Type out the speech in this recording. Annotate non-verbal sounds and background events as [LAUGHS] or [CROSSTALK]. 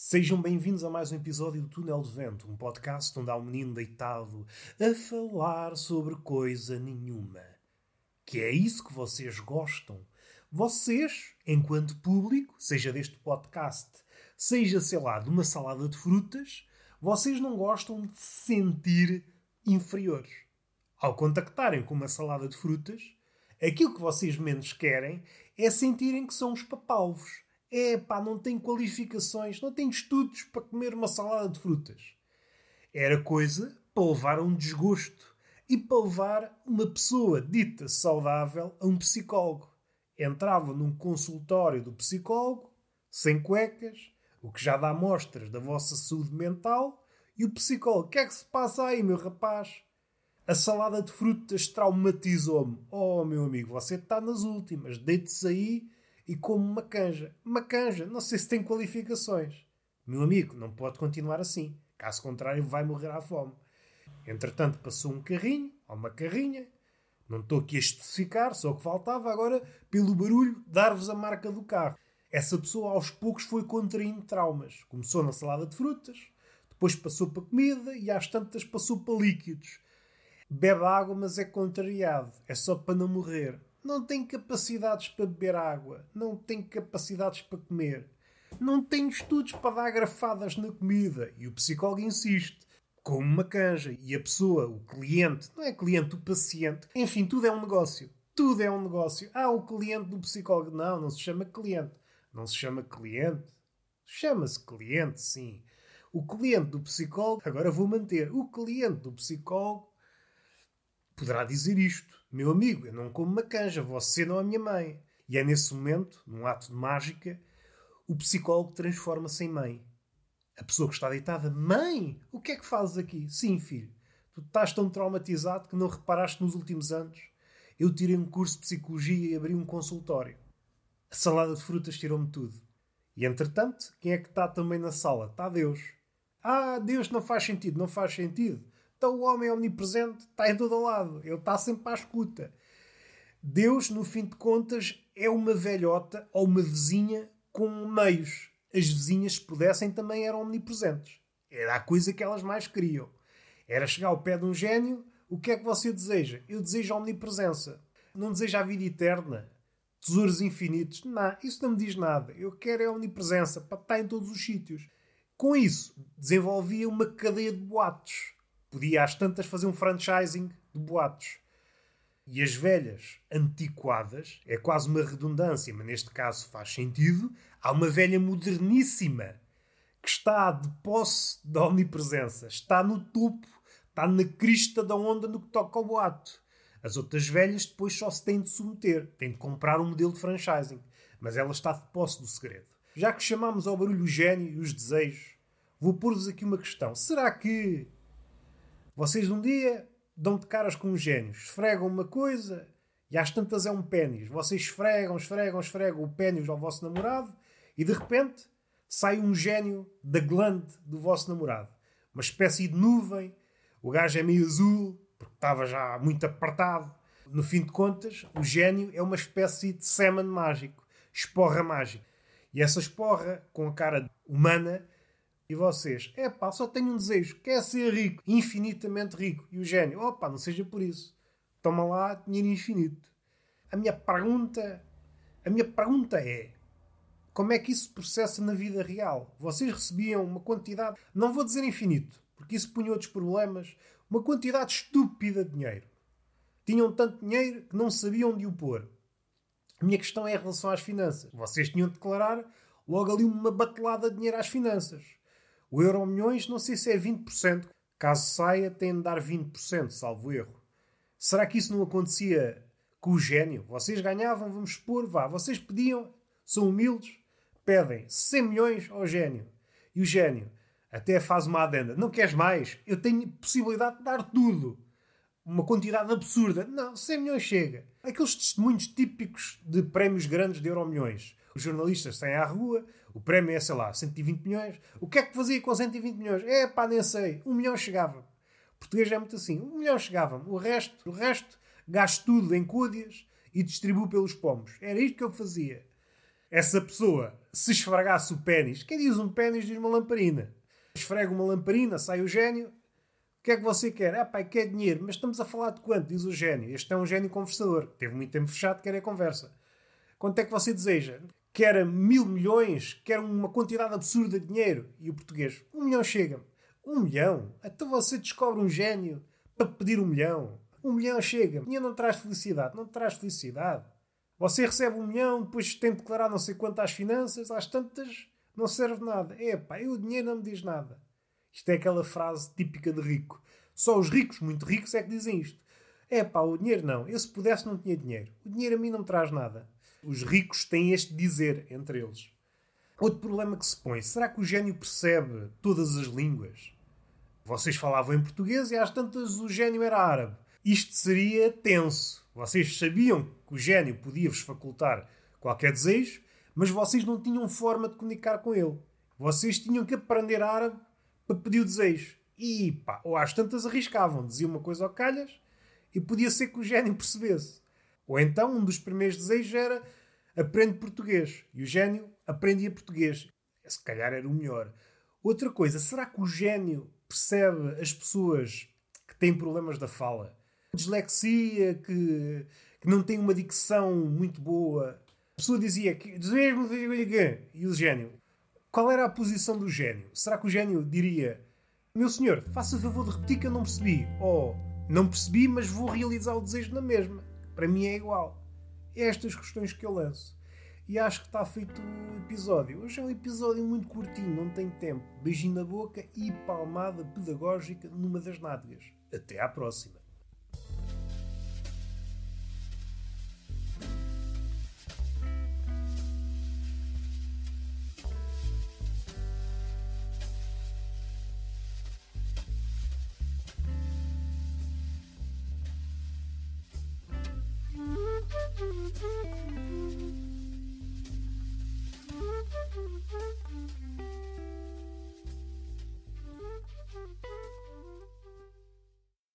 Sejam bem-vindos a mais um episódio do Túnel de Vento, um podcast onde há um menino deitado a falar sobre coisa nenhuma. Que é isso que vocês gostam. Vocês, enquanto público, seja deste podcast, seja, sei lá, de uma salada de frutas, vocês não gostam de se sentir inferiores. Ao contactarem com uma salada de frutas, aquilo que vocês menos querem é sentirem que são os papalvos é pá, não tem qualificações, não tem estudos para comer uma salada de frutas. Era coisa para levar a um desgosto e para levar uma pessoa dita saudável a um psicólogo. Entrava num consultório do psicólogo, sem cuecas, o que já dá mostras da vossa saúde mental, e o psicólogo, o que é que se passa aí, meu rapaz? A salada de frutas traumatizou-me. Oh, meu amigo, você está nas últimas, deite-se aí e como uma canja. Uma canja, não sei se tem qualificações. Meu amigo, não pode continuar assim. Caso contrário, vai morrer à fome. Entretanto, passou um carrinho, ou uma carrinha. Não estou aqui a especificar, só que faltava agora, pelo barulho, dar-vos a marca do carro. Essa pessoa aos poucos foi contraindo traumas. Começou na salada de frutas, depois passou para comida e às tantas passou para líquidos. Bebe água, mas é contrariado. É só para não morrer não tem capacidades para beber água, não tem capacidades para comer, não tem estudos para dar grafadas na comida. E o psicólogo insiste, como uma canja. E a pessoa, o cliente, não é cliente, o paciente, enfim, tudo é um negócio. Tudo é um negócio. Ah, o cliente do psicólogo. Não, não se chama cliente. Não se chama cliente. Chama-se cliente, sim. O cliente do psicólogo, agora vou manter, o cliente do psicólogo poderá dizer isto. Meu amigo, eu não como uma canja, você não é minha mãe. E é nesse momento, num ato de mágica, o psicólogo transforma-se em mãe. A pessoa que está deitada, mãe, o que é que fazes aqui? Sim, filho, tu estás tão traumatizado que não reparaste nos últimos anos. Eu tirei um curso de psicologia e abri um consultório. A salada de frutas tirou-me tudo. E entretanto, quem é que está também na sala? Está Deus. Ah, Deus não faz sentido, não faz sentido. Então o homem é omnipresente está em todo lado. Ele está sempre à escuta. Deus, no fim de contas, é uma velhota ou uma vizinha com meios. As vizinhas, se pudessem, também eram omnipresentes. Era a coisa que elas mais queriam. Era chegar ao pé de um gênio. O que é que você deseja? Eu desejo a omnipresença. Não desejo a vida eterna. Tesouros infinitos. Não, isso não me diz nada. Eu quero é a omnipresença para estar em todos os sítios. Com isso, desenvolvia uma cadeia de boatos Podia às tantas fazer um franchising de boatos. E as velhas antiquadas, é quase uma redundância, mas neste caso faz sentido, há uma velha moderníssima que está de posse da omnipresença, está no topo, está na crista da onda no que toca ao boato. As outras velhas depois só se têm de submeter, têm de comprar um modelo de franchising, mas ela está de posse do segredo. Já que chamamos ao barulho o gênio e os desejos, vou pôr-vos aqui uma questão. Será que vocês um dia dão de caras com gênio, esfregam uma coisa e às tantas é um pênis. Vocês esfregam, esfregam, esfregam o pênis ao vosso namorado e de repente sai um gênio da glande do vosso namorado. Uma espécie de nuvem. O gajo é meio azul, porque estava já muito apertado. No fim de contas, o gênio é uma espécie de semen mágico, esporra mágica. E essa esporra, com a cara humana, e vocês, é pá, só tenho um desejo, quer ser rico, infinitamente rico. E o gênio, opa, não seja por isso. Toma lá dinheiro infinito. A minha pergunta, a minha pergunta é, como é que isso se processa na vida real? Vocês recebiam uma quantidade, não vou dizer infinito, porque isso punha outros problemas, uma quantidade estúpida de dinheiro. Tinham tanto dinheiro que não sabiam onde o pôr. A minha questão é em relação às finanças. Vocês tinham de declarar logo ali uma batelada de dinheiro às finanças. O euro milhões, não sei se é 20%. Caso saia, tem de dar 20%, salvo erro. Será que isso não acontecia com o gênio? Vocês ganhavam, vamos expor, vá. Vocês pediam, são humildes, pedem 100 milhões ao gênio. E o gênio até faz uma adenda. Não queres mais? Eu tenho possibilidade de dar tudo. Uma quantidade absurda. Não, 100 milhões chega. Aqueles testemunhos típicos de prémios grandes de euro milhões. Os jornalistas saem à rua, o prémio é, sei lá, 120 milhões. O que é que fazia com 120 milhões? É pá, nem sei. Um milhão chegava. O português é muito assim. Um milhão chegava. O resto, o resto, gasto tudo em cúdias e distribuo pelos pomos. Era isto que eu fazia. essa pessoa se esfregasse o pênis, quem diz um pênis diz uma lamparina. Esfrega uma lamparina, sai o gênio. O que é que você quer? Ah, pai, quer dinheiro, mas estamos a falar de quanto? Diz o gênio. Este é um gênio conversador. Teve muito tempo fechado, quer é conversa. Quanto é que você deseja? Quer mil milhões? Quer uma quantidade absurda de dinheiro? E o português, um milhão chega-me. Um milhão? Então você descobre um gênio para pedir um milhão. Um milhão chega-me. Dinheiro não traz felicidade. Não traz felicidade. Você recebe um milhão, depois tem de declarar não sei quanto às finanças, às tantas, não serve nada. É pá, o dinheiro não me diz nada. Isto é aquela frase típica de rico. Só os ricos, muito ricos, é que dizem isto. É pá, o dinheiro não. Eu se pudesse não tinha dinheiro. O dinheiro a mim não me traz nada. Os ricos têm este dizer entre eles. Outro problema que se põe: será que o gênio percebe todas as línguas? Vocês falavam em português e às tantas o gênio era árabe. Isto seria tenso. Vocês sabiam que o gênio podia-vos facultar qualquer desejo, mas vocês não tinham forma de comunicar com ele. Vocês tinham que aprender árabe para pedir o desejo. E pá, ou às tantas arriscavam, diziam uma coisa ao calhas e podia ser que o gênio [LAUGHS] percebesse. Ou então um dos primeiros desejos era aprende português. E o gênio aprendia português. Se calhar era o melhor. Outra coisa, será que o gênio percebe as pessoas que têm problemas da fala? Dislexia, que, que não têm uma dicção muito boa. A pessoa dizia que e o gênio. Qual era a posição do gênio? Será que o gênio diria meu senhor, faça favor de repetir que eu não percebi? Ou não percebi, mas vou realizar o desejo na mesma. Para mim é igual. É estas questões que eu lanço. E acho que está feito o episódio. Hoje é um episódio muito curtinho, não tem tempo. Beijinho na boca e palmada pedagógica numa das nádegas. Até à próxima.